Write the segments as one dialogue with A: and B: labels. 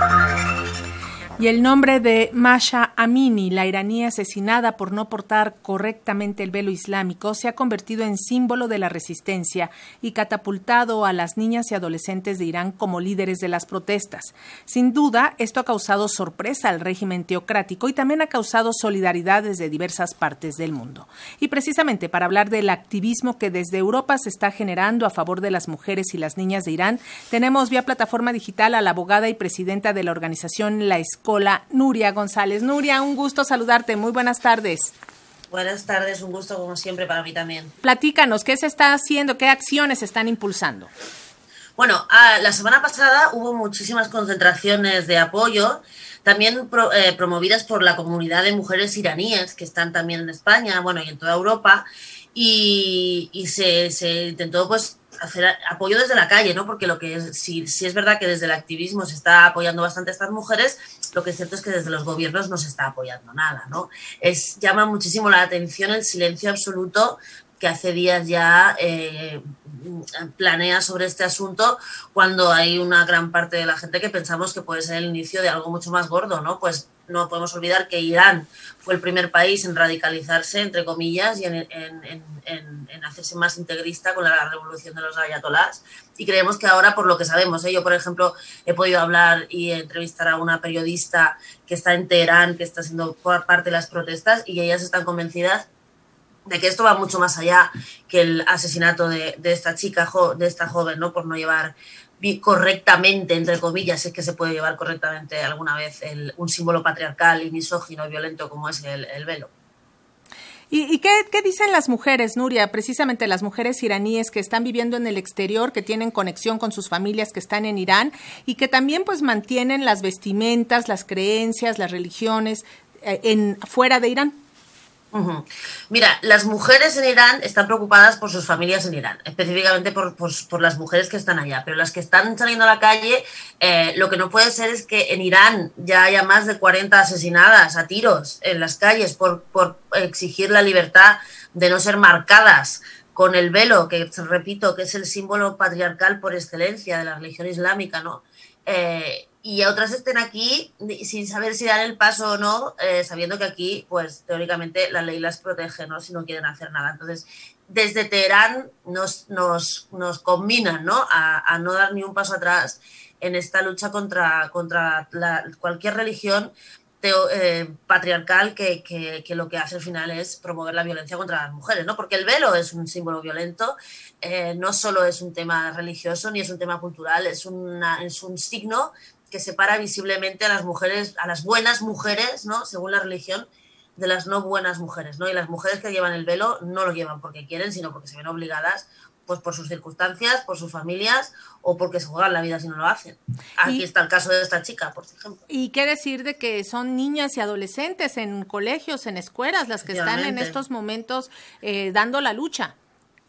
A: you. Y el nombre de Masha Amini, la iraní asesinada por no portar correctamente el velo islámico, se ha convertido en símbolo de la resistencia y catapultado a las niñas y adolescentes de Irán como líderes de las protestas. Sin duda, esto ha causado sorpresa al régimen teocrático y también ha causado solidaridad desde diversas partes del mundo. Y precisamente para hablar del activismo que desde Europa se está generando a favor de las mujeres y las niñas de Irán, tenemos vía plataforma digital a la abogada y presidenta de la organización La Escuela Hola, Nuria González. Nuria, un gusto saludarte. Muy buenas tardes.
B: Buenas tardes, un gusto como siempre para mí también.
A: Platícanos, ¿qué se está haciendo? ¿Qué acciones se están impulsando?
B: Bueno, ah, la semana pasada hubo muchísimas concentraciones de apoyo, también eh, promovidas por la comunidad de mujeres iraníes que están también en España, bueno, y en toda Europa, y, se, se intentó pues hacer apoyo desde la calle, ¿no? Porque lo que es, si, es verdad que desde el activismo se está apoyando bastante a estas mujeres, lo que es cierto es que desde los gobiernos no se está apoyando nada, ¿no? Es, llama muchísimo la atención el silencio absoluto que hace días ya eh, planea sobre este asunto cuando hay una gran parte de la gente que pensamos que puede ser el inicio de algo mucho más gordo, ¿no? Pues no podemos olvidar que Irán fue el primer país en radicalizarse, entre comillas, y en, hacerse más integrista con la revolución de los ayatolás. Y creemos que ahora, por lo que sabemos, ¿eh? yo, por ejemplo, he podido hablar y entrevistar a una periodista que está en Teherán, que está siendo parte de las protestas, y ellas están convencidas de que esto va mucho más allá que el asesinato de, esta chica, de esta joven, ¿no? Por no llevar correctamente, entre comillas, es que se puede llevar correctamente alguna vez un símbolo patriarcal y misógino y violento como es el, velo.
A: ¿Y, qué, dicen las mujeres, Nuria? Precisamente las mujeres iraníes que están viviendo en el exterior, que tienen conexión con sus familias que están en Irán y que también pues mantienen las vestimentas, las creencias, las religiones eh, en, fuera de Irán.
B: Mira, las mujeres en Irán están preocupadas por sus familias en Irán, específicamente por, las mujeres que están allá, pero las que están saliendo a la calle, eh, lo que no puede ser es que en Irán ya haya más de 40 asesinadas a tiros en las calles por, exigir la libertad de no ser marcadas con el velo, que repito, que es el símbolo patriarcal por excelencia de la religión islámica, ¿no? Eh, y otras estén aquí sin saber si dan el paso o no, eh, sabiendo que aquí, pues teóricamente la ley las protege, ¿no? Si no quieren hacer nada. Entonces, desde Teherán nos, nos, nos combinan, ¿no? A, no dar ni un paso atrás en esta lucha contra, contra cualquier religión eh, patriarcal que, que, lo que hace al final es promover la violencia contra las mujeres, ¿no? Porque el velo es un símbolo violento, eh, no solo es un tema religioso ni es un tema cultural, es, una, es un signo que separa visiblemente a las mujeres, a las buenas mujeres, ¿no? Según la religión, de las no buenas mujeres, ¿no? Y las mujeres que llevan el velo no lo llevan porque quieren, sino porque se ven obligadas pues por sus circunstancias, por sus familias o porque se juegan la vida si no lo hacen. Aquí está el caso de esta chica, por ejemplo.
A: ¿Y qué decir de que son niñas y adolescentes en colegios, en escuelas, las que están en estos momentos eh, dando la lucha?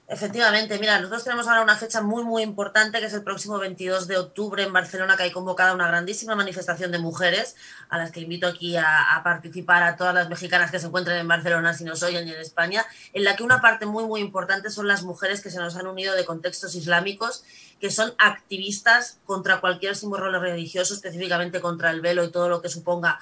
B: Efectivamente, mira, nosotros tenemos ahora una fecha muy, muy importante, que es el próximo 22 de octubre en Barcelona, que hay convocada una grandísima manifestación de mujeres, a las que invito aquí a, participar a todas las mexicanas que se encuentren en Barcelona, si nos oyen, y en España, en la que una parte muy, muy importante son las mujeres que se nos han unido de contextos islámicos, que son activistas contra cualquier símbolo religioso, específicamente contra el velo y todo lo que suponga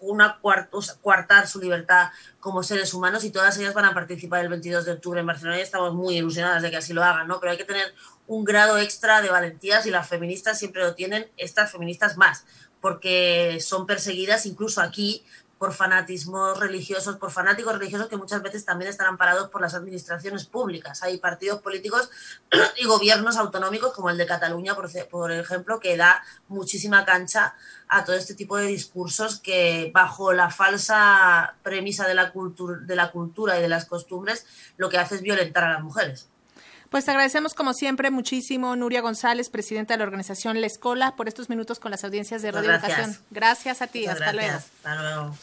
B: una cuartar su libertad como seres humanos y todas ellas van a participar el 22 de octubre en Barcelona y estamos muy ilusionadas de que así lo hagan, ¿no? Pero hay que tener un grado extra de valentías y las feministas siempre lo tienen, estas feministas más, porque son perseguidas incluso aquí por fanatismos religiosos, por fanáticos religiosos que muchas veces también están amparados por las administraciones públicas. Hay partidos políticos y gobiernos autonómicos como el de Cataluña, por, ejemplo, que da muchísima cancha a todo este tipo de discursos que bajo la falsa premisa de la, de la cultura y de las costumbres lo que hace es violentar a las mujeres.
A: Pues te agradecemos como siempre muchísimo, Nuria González, presidenta de la organización La Escola, por estos minutos con las audiencias de Radio Educación. Gracias a ti, hasta luego. Hasta luego.